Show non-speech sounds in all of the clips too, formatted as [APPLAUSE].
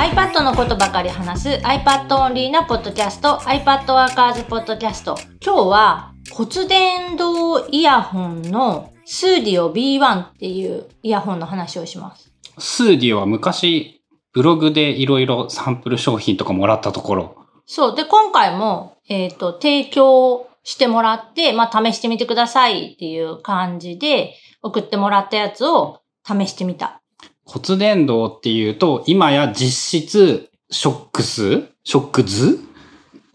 iPad のことばかり話す iPad オンリーなポッドキャスト iPad ワーカーズポッドキャスト今日は骨伝導イヤホンのスーディオ B1 っていうイヤホンの話をします。 Sudio は昔、ブログでいろいろサンプル商品とかもらったところ、そう。で、今回も、えっ、と、提供してもらって、まあ、試してみてくださいっていう感じで、送ってもらったやつを試してみた。骨伝導っていうと、今や実質、ショックス？ショックズ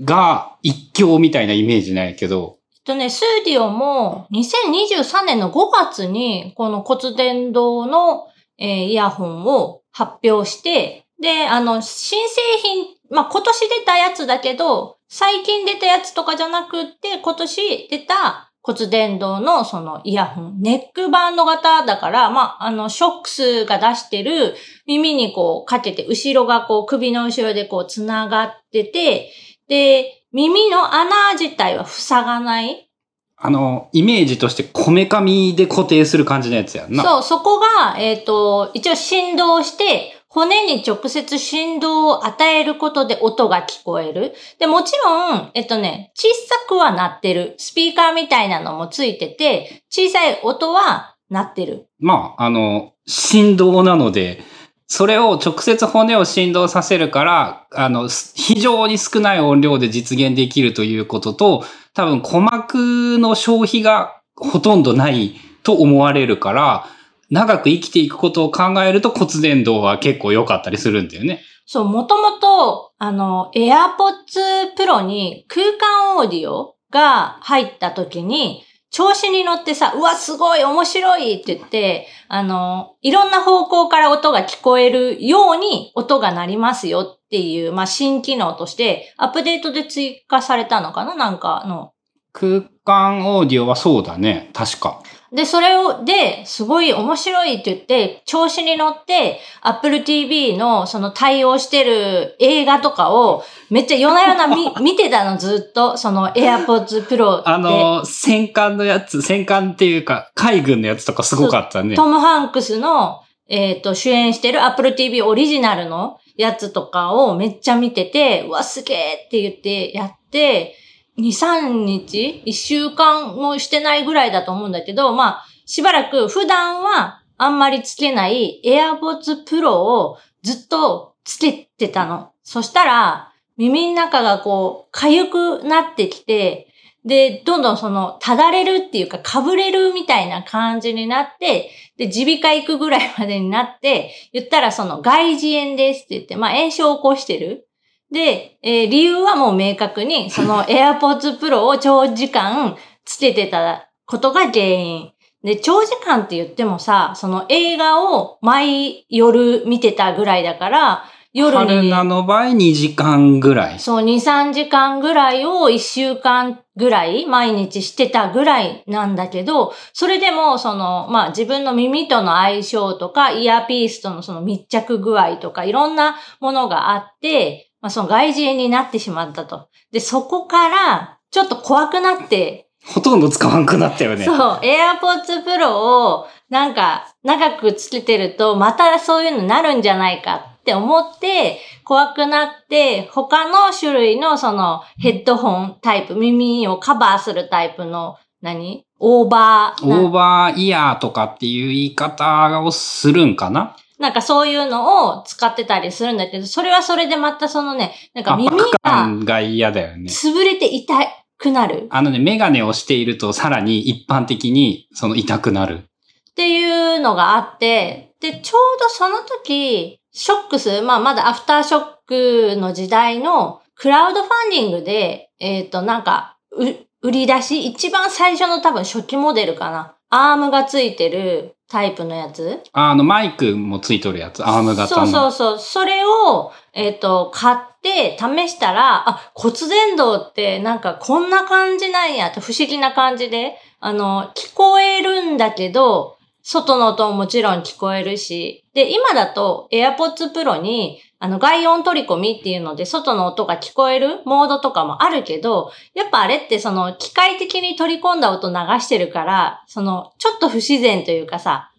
が一強みたいなイメージなんやけど、えっとね、スーディオも2023年の5月にこの骨伝導の、えーイヤホンを発表して、で、あの、新製品、まあ、今年出たやつだけど、最近出たやつとかじゃなくって、今年出た骨伝導のそのイヤホン、ネックバンド型だから、まあ、あの、ショックスが出してる耳にこうかけて、後ろがこう首の後ろでこう繋がってて、で、耳の穴自体は塞がない。あの、イメージとしてこめかみで固定する感じのやつやんな。そう、そこが、えっ、と、一応振動して、骨に直接振動を与えることで音が聞こえる。で、もちろん、えっとね、小さくはなってる。スピーカーみたいなのもついてて、小さい音は鳴ってる。まあ、あの、振動なので、それを直接骨を振動させるから、あの、非常に少ない音量で実現できるということと、多分鼓膜の消費がほとんどないと思われるから、長く生きていくことを考えると骨伝導は結構良かったりするんだよね。そう、もともと、あの、AirPods Pro に空間オーディオが入った時に、調子に乗ってさ、うわ、すごい、面白いって言って、あの、いろんな方向から音が聞こえるように音が鳴りますよっていう、まあ、新機能として、アップデートで追加されたのかななんかの。空間オーディオはそうだね。確か。で、それを、で、すごい面白いって言って、調子に乗って、Apple TV のその対応してる映画とかを、めっちゃ夜な夜な見 [LAUGHS] 見てたの、ずっと。その AirPods Pro で。あの、戦艦のやつ、戦艦っていうか、海軍のやつとかすごかったね。トム・ハンクスの、えっ、と、主演してる Apple TV オリジナルのやつとかをめっちゃ見てて、うわ、すげえって言ってやって、2、3日 ?1 週間もしてないぐらいだと思うんだけど、まあ、しばらく普段はあんまりつけない AirPods Pro をずっとつけてたの。そしたら、耳の中がこう、痒くなってきて、で、どんどんその、ただれるっていうか、かぶれるみたいな感じになって、で、耳鼻科行くぐらいまでになって、言ったらその、外耳炎ですって言って、まあ、炎症を起こしてる。で、えー理由はもう明確に、[LAUGHS] その AirPods Pro を長時間つけてたことが原因。で、長時間って言ってもさ、その映画を毎夜見てたぐらいだから、夜に、春菜の場合2時間ぐらい。そう、2、3時間ぐらいを1週間ぐらい毎日してたぐらいなんだけど、それでも、その、まあ自分の耳との相性とか、イヤーピースとのその密着具合とか、いろんなものがあって、まあその外耳炎になってしまったと。で、そこから、ちょっと怖くなって、ほとんど使わんくなったよね。そう、AirPods Pro をなんか長くつけてるとまたそういうのになるんじゃないかって思って怖くなって他の種類のそのヘッドホンタイプ、耳をカバーするタイプの何？オーバーなオーバーイヤーとかっていう言い方をするんかな？なんかそういうのを使ってたりするんだけど、それはそれでまたそのね、なんか耳が感が嫌だよね。潰れて痛くなる。あのね、メガネをしているとさらに一般的にその痛くなる。っていうのがあって、で、ちょうどその時、ショックス、まあまだアフターショックの時代のクラウドファンディングで、えっ、と、なんか、う売り出し、一番最初の多分初期モデルかな。アームがついてるタイプのやつ？あの、マイクもついとるやつ、アーム型の。そうそうそう。それを、えっ、と、買って試したら、あ、骨伝導ってなんかこんな感じなんやって不思議な感じで、あの、聞こえるんだけど、外の音ももちろん聞こえるし、で、今だと AirPods Pro に、あの、外音取り込みっていうので、外の音が聞こえるモードとかもあるけど、やっぱあれってその、機械的に取り込んだ音流してるから、その、ちょっと不自然というかさ、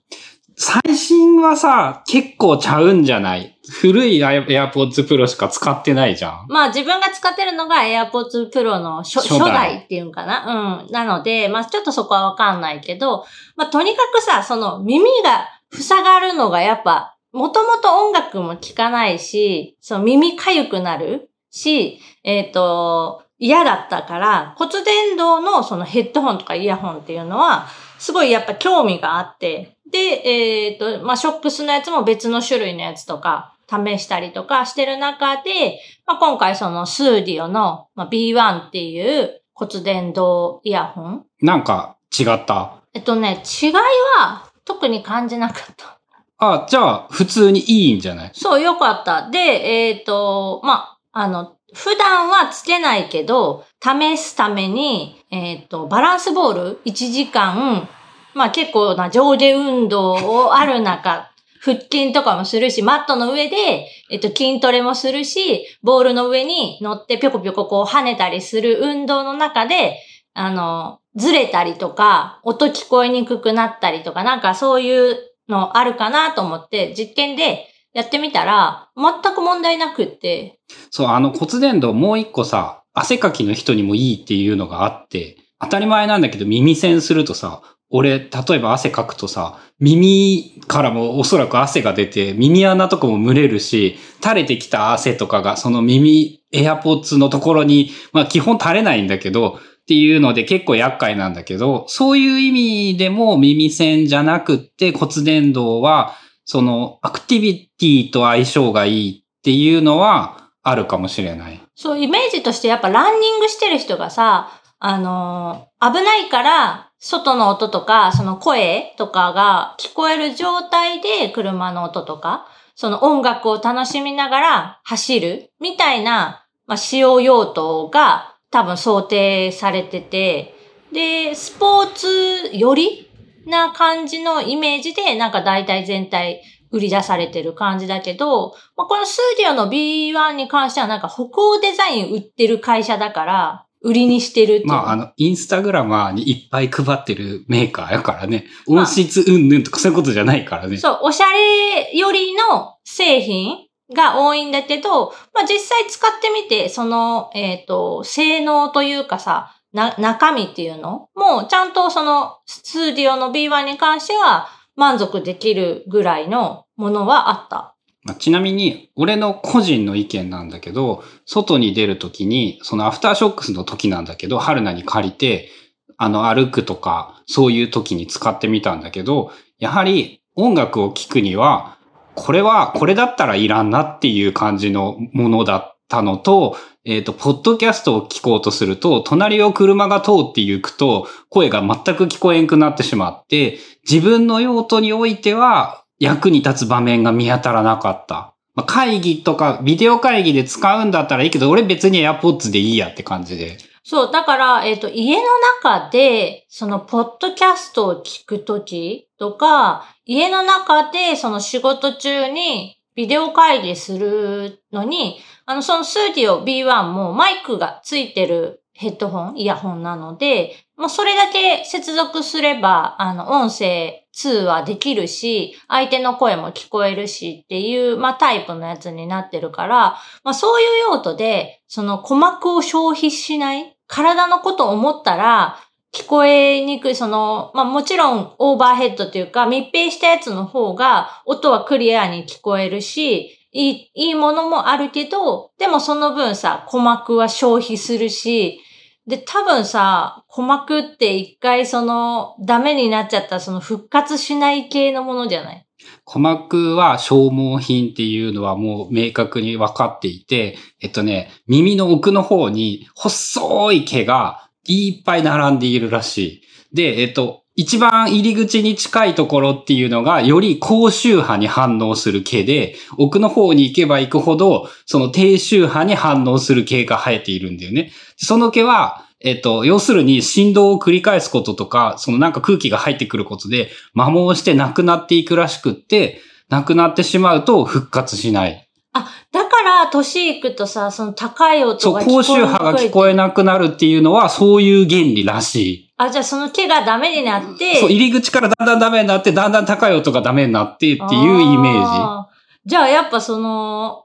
最新はさ、結構ちゃうんじゃない？古い AirPods Pro しか使ってないじゃん。まあ自分が使ってるのが AirPods Pro の初初代初代っていうんかな？うん。なので、まあちょっとそこはわかんないけど、まあとにかくさ、その耳が塞がるのがやっぱ、もともと音楽も聴かないし、その耳かゆくなるし、えっ、と、嫌だったから、骨伝導のそのヘッドホンとかイヤホンっていうのは、すごいやっぱ興味があって、で、えっ、と、まあ、ショックスのやつも別の種類のやつとか、試したりとかしてる中で、まあ、今回そのスーディオの、まあ、B1 っていう骨伝導イヤホン。なんか違った？えっとね、違いは特に感じなかった。あ、じゃあ普通にいいんじゃない？そう、よかった。で、えっ、と、まあ、あの、普段はつけないけど、試すために、えっ、と、バランスボール？1時間、まあ結構な上下運動をある中、[LAUGHS] 腹筋とかもするし、マットの上で、えっと、筋トレもするし、ボールの上に乗ってぴょこぴょここう跳ねたりする運動の中で、あの、ずれたりとか、音聞こえにくくなったりとか、なんかそういうのあるかなと思って、実験でやってみたら、全く問題なくって、そう、あの骨伝導もう一個さ、汗かきの人にもいいっていうのがあって、当たり前なんだけど耳栓するとさ、俺、例えば汗かくとさ、耳からもおそらく汗が出て、耳穴とかも蒸れるし、垂れてきた汗とかがその耳、エアポッツのところに、まあ基本垂れないんだけど、っていうので結構厄介なんだけど、そういう意味でも耳栓じゃなくって骨伝導は、そのアクティビティと相性がいいっていうのはあるかもしれない。そう、イメージとしてやっぱランニングしてる人がさ、あのー危ないから、外の音とか、その声とかが聞こえる状態で車の音とか、その音楽を楽しみながら走るみたいな、まあ、使用用途が多分想定されてて、で、スポーツよりな感じのイメージで、なんか大体全体売り出されてる感じだけど、まあ、このスーディオの B1 に関してはなんか歩行デザイン売ってる会社だから、売りにしてるっていう。まあ、あの、インスタグラマーにいっぱい配ってるメーカーやからね。まあ音質うんぬんとかそういうことじゃないからね。そう、おしゃれよりの製品が多いんだけど、まあ実際使ってみて、その、えっ、と、性能というかさ、な、中身っていうの？もちゃんとその、スーディオの B1 に関しては満足できるぐらいのものはあった。ちなみに、俺の個人の意見なんだけど、外に出るときに、そのアフターショックスの時なんだけど、春菜に借りて、あの、歩くとか、そういう時に使ってみたんだけど、やはり音楽を聴くには、これは、これだったらいらんなっていう感じのものだったのと、えっ、と、ポッドキャストを聞こうとすると、隣を車が通って行くと、声が全く聞こえんくなってしまって、自分の用途においては、役に立つ場面が見当たらなかった。まあ、会議とか、ビデオ会議で使うんだったらいいけど、俺別に AirPods でいいやって感じで。そう、だから、えっ、と、家の中で、その、ポッドキャストを聞くときとか、家の中で、その仕事中に、ビデオ会議するのに、あの、そのスーディオ B1 もマイクがついてるヘッドホン、イヤホンなので、もうそれだけ接続すれば、あの、音声通話できるし、相手の声も聞こえるしっていう、まあ、タイプのやつになってるから、まあ、そういう用途で、その鼓膜を消費しない、体のことを思ったら、聞こえにくい、その、まあもちろんオーバーヘッドというか密閉したやつの方が音はクリアに聞こえるし、いい、いいものもあるけど、でもその分さ、鼓膜は消費するし、で、多分さ、鼓膜って一回その、ダメになっちゃったその復活しない系のものじゃない？鼓膜は消耗品っていうのはもう明確に分かっていて、えっとね、耳の奥の方に細い毛がいっぱい並んでいるらしい。で、えっと、一番入り口に近いところっていうのが、より高周波に反応する毛で、奥の方に行けば行くほど、その低周波に反応する毛が生えているんだよね。その毛は、えっと、要するに振動を繰り返すこととか、そのなんか空気が入ってくることで、摩耗してなくなっていくらしくって、なくなってしまうと復活しない。あ、だら年いくとさ、その高い音そう、が聞こえにくい高周波が聞こえなくなるっていうのは、そういう原理らしい。あ、じゃあその毛がダメになって。そう、入り口からだんだんダメになって、だんだん高い音がダメになってっていうイメージ。じゃあやっぱその、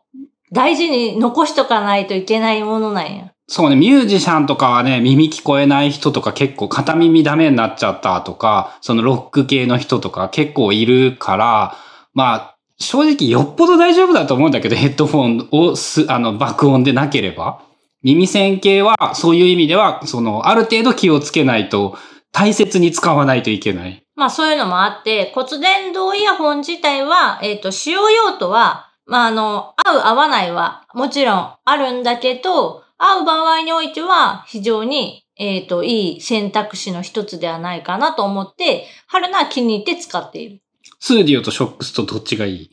大事に残しとかないといけないものなんや。そうね、ミュージシャンとかはね、耳聞こえない人とか結構片耳ダメになっちゃったとか、そのロック系の人とか結構いるから、まあ、正直よっぽど大丈夫だと思うんだけど、ヘッドフォンをす、あの、爆音でなければ。耳栓系は、そういう意味では、その、ある程度気をつけないと、大切に使わないといけない。まあそういうのもあって、骨伝導イヤホン自体は、えっ、と、使用用途は、まああの、合う合わないはもちろんあるんだけど、合う場合においては非常に、えっ、と、いい選択肢の一つではないかなと思って、春菜は気に入って使っている。スーディオとショックスとどっちがいい？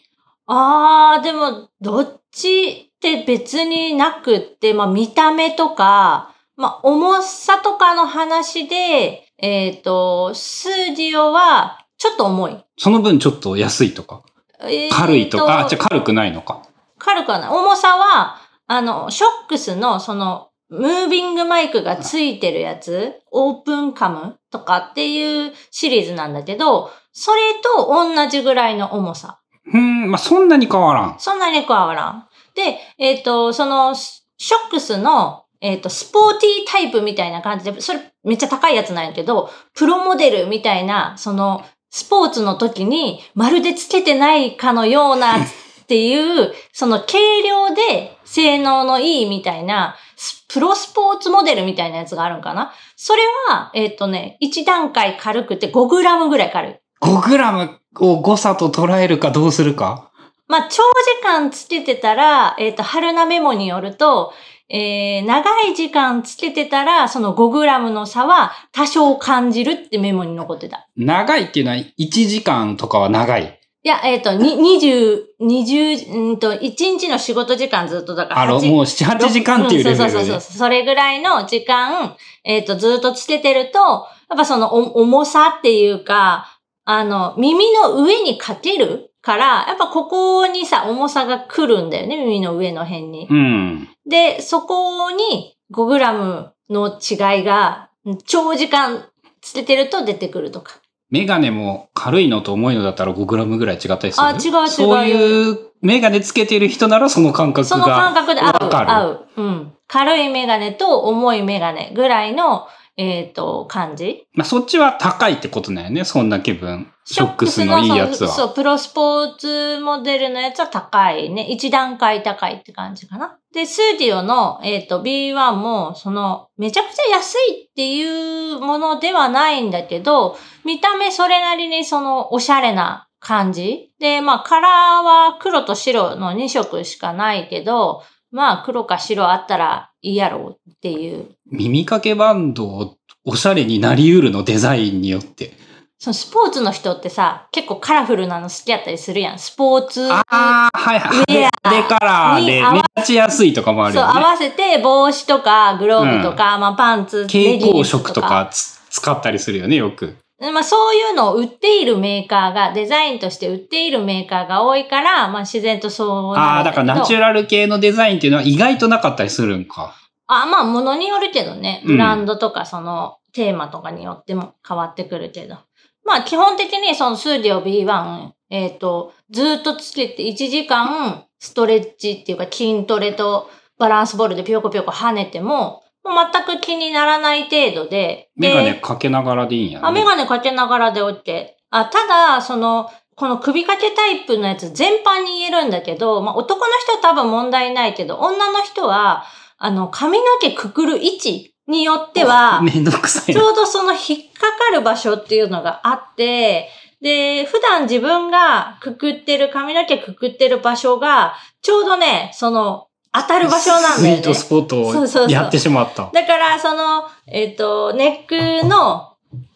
あー、でも、どっちって別になくって、まあ見た目とか、まあ重さとかの話で、えっ、と、スーディオはちょっと重い。その分ちょっと安いとか、えー軽いとか、あ、じゃあ軽くないのか。軽くはない。重さは、あの、ショックスのその、ムービングマイクがついてるやつ、オープンカムとかっていうシリーズなんだけど、それと同じぐらいの重さ。うーん、まあ、そんなに変わらん。そんなに変わらん。で、えっ、と、その、ショックスの、えっ、と、スポーティータイプみたいな感じで、それめっちゃ高いやつなんやけど、プロモデルみたいな、その、スポーツの時にまるでつけてないかのようなっていう、その軽量で性能のいいみたいな、スプロスポーツモデルみたいなやつがあるんかなそれは、えっ、とね、1段階軽くて5グラムぐらい軽い。5グラムを誤差と捉えるかどうするか？まあ、長時間つけてたら、えっ、と、春菜メモによると、えー、長い時間つけてたら、その5グラムの差は多少感じるってメモに残ってた。長いっていうのは1時間とかは長い？いや、えっ、と、に、20、20、うんと、1日の仕事時間ずっとだからあの、8もう7、8時間っていうレベルで。んそうそうそうそう。それぐらいの時間、えっ、と、ずっとつけてると、やっぱそのお重さっていうか、あの、耳の上にかけるから、やっぱここにさ、重さが来るんだよね、耳の上の辺に。うん。で、そこに5グラムの違いが、長時間つけてると出てくるとか。メガネも軽いのと重いのだったら5グラムぐらい違ったりするあ違う違うそういうメガネつけてる人ならその感覚がその感覚で合う。合う。うん。軽いメガネと重いメガネぐらいの、えっ、と、感じ？まあ、そっちは高いってことだよね。そんだけ分。ショックスのいいやつは。そうそう、プロスポーツモデルのやつは高いね。一段階高いって感じかな。で、スーディオの、えっ、と、B1 も、その、めちゃくちゃ安いっていうものではないんだけど、見た目それなりにその、おしゃれな感じ。で、まあ、カラーは黒と白の2色しかないけど、まあ、黒か白あったらいいやろうっていう。耳掛けバンドをおしゃれになり得るの、デザインによって。そのスポーツの人ってさ、結構カラフルなの好きやったりするやん。スポーツ。ああ、はいはい。ウェア派手カラーで目立ちやすいとかもあるそう、よね。合わせて帽子とかグローブとか、まあパンツ、蛍光色とかつ使ったりするよね、よく。まあそういうのを売っているメーカーが、デザインとして売っているメーカーが多いから、まあ自然とそうなああ、だからナチュラル系のデザインっていうのは意外となかったりするんか。あ、まあ物によるけどね。うんブランドとかそのテーマとかによっても変わってくるけど。まあ基本的にそのスーディオ B1、えっ、と、ずっとつけて1時間ストレッチっていうか筋トレとバランスボールでぴょこぴょこ跳ねても、もう全く気にならない程度で。メガネでかけながらでいいんやね。あ、メガネかけながらで OK。あ、ただ、その、この首掛けタイプのやつ全般に言えるんだけど、まあ男の人は多分問題ないけど、女の人は、あの、髪の毛くくる位置によっては、めんどくさいな。ちょうどその引っかかる場所っていうのがあって、で、普段自分がくくってる、髪の毛くくってる場所が、ちょうどね、その、当たる場所なんだよね。スイートスポットそうそうそうをやってしまった。だから、その、えっ、と、ネックの、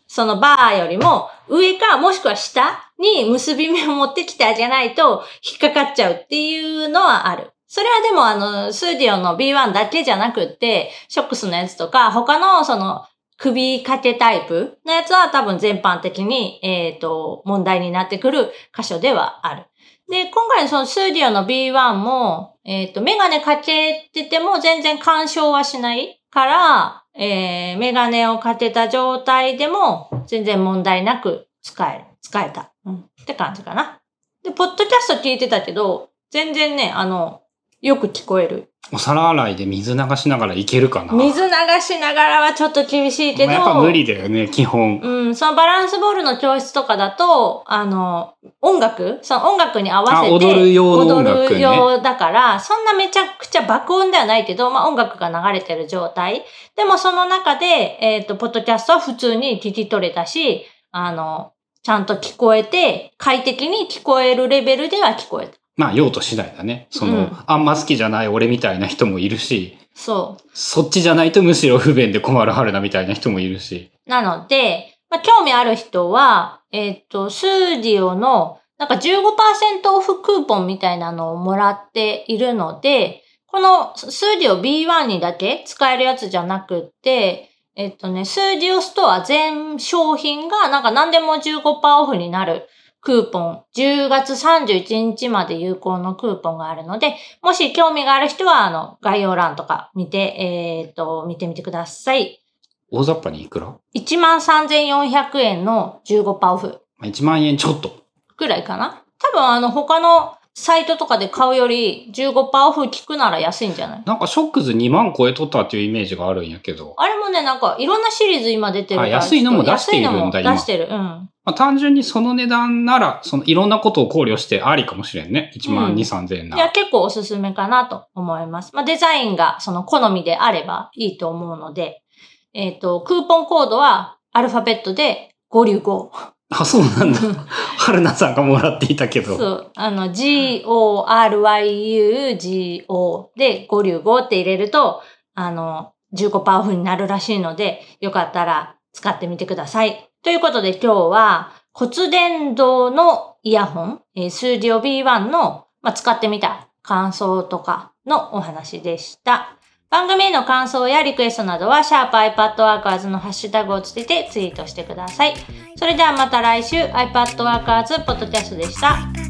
そのバーよりも上かもしくは下に結び目を持ってきてあげないと引っかかっちゃうっていうのはある。それはでもあの、スーディオの B1 だけじゃなくって、ショックスのやつとか、他のその、首掛けタイプのやつは多分全般的に、えっ、と、問題になってくる箇所ではある。で、今回のそのスーディオの B1 も、えっ、と、メガネかけてても全然干渉はしないから、えー、メガネをかけた状態でも全然問題なく使える。使えた。うん。って感じかな。で、ポッドキャスト聞いてたけど、全然ね、あの、よく聞こえる。お皿洗いで水流しながらいけるかな？水流しながらはちょっと厳しいけど。やっぱ無理だよね、基本。うん、そのバランスボールの教室とかだと、あの、音楽？その音楽に合わせて。踊る用の音楽、ね、踊る用だから、そんなめちゃくちゃ爆音ではないけど、まあ音楽が流れてる状態。でもその中で、えっ、ー、と、ポッドキャストは普通に聞き取れたし、あの、ちゃんと聞こえて、快適に聞こえるレベルでは聞こえた。まあ、用途次第だね。その、うん、あんま好きじゃない俺みたいな人もいるし。そう。そっちじゃないとむしろ不便で困る春菜みたいな人もいるし。なので、まあ、興味ある人は、えっ、ー、と、 Sudio の、なんか15%オフクーポンみたいなのをもらっているので、このスーディオ B1 にだけ使えるやつじゃなくって、えっとね、 Sudio ストア全商品がなんか何でも15%オフになるクーポン、10月31日まで有効のクーポンがあるので、もし興味がある人は、あの、概要欄とか見て、えっ、と、見てみてください。大雑把にいくら ?13,400 円の15%オフ。1万円ちょっと。ぐらいかな？多分あの、他のサイトとかで買うより15%オフ聞くなら安いんじゃない？なんかショックズ2万超えとったっていうイメージがあるんやけど。あれもね、なんかいろんなシリーズ今出てるから。安いのも出しているんだ、今。出してる。うん。まあ、単純にその値段なら、そのいろんなことを考慮してありかもしれんね。1万2、うん、3000円なら。いや、結構おすすめかなと思います。まあ、デザインがその好みであればいいと思うので、えっ、ー、と、クーポンコードはアルファベットで5流5。あ、そうなんだ。[LAUGHS] 春菜さんがもらっていたけど。そう。あの、g-o-r-y-u-g-o で5流5って入れると、あの、15%オフになるらしいので、よかったら使ってみてください。ということで今日は骨伝導のイヤホン、えー、スーディオ B1 の、まあ、使ってみた感想とかのお話でした。番組への感想やリクエストなどは、シャープ i p a d w o r k e r s のハッシュタグをつけてツイートしてください。それではまた来週、iPadWorkers ポッドキャストでした。